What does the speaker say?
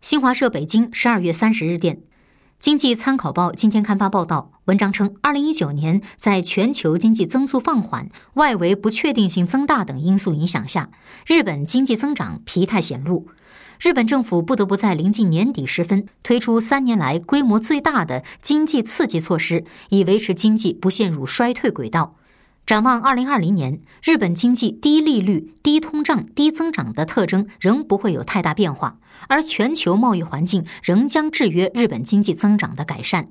新华社北京十二月三十日电，经济参考报今天刊发报道，文章称，二零一九年在全球经济增速放缓、外围不确定性增大等因素影响下，日本经济增长疲态显露。日本政府不得不在临近年底时分推出三年来规模最大的经济刺激措施，以维持经济不陷入衰退轨道。展望二零二零年，日本经济低利率、低通胀、低增长的特征仍不会有太大变化，而全球贸易环境仍将制约日本经济增长的改善。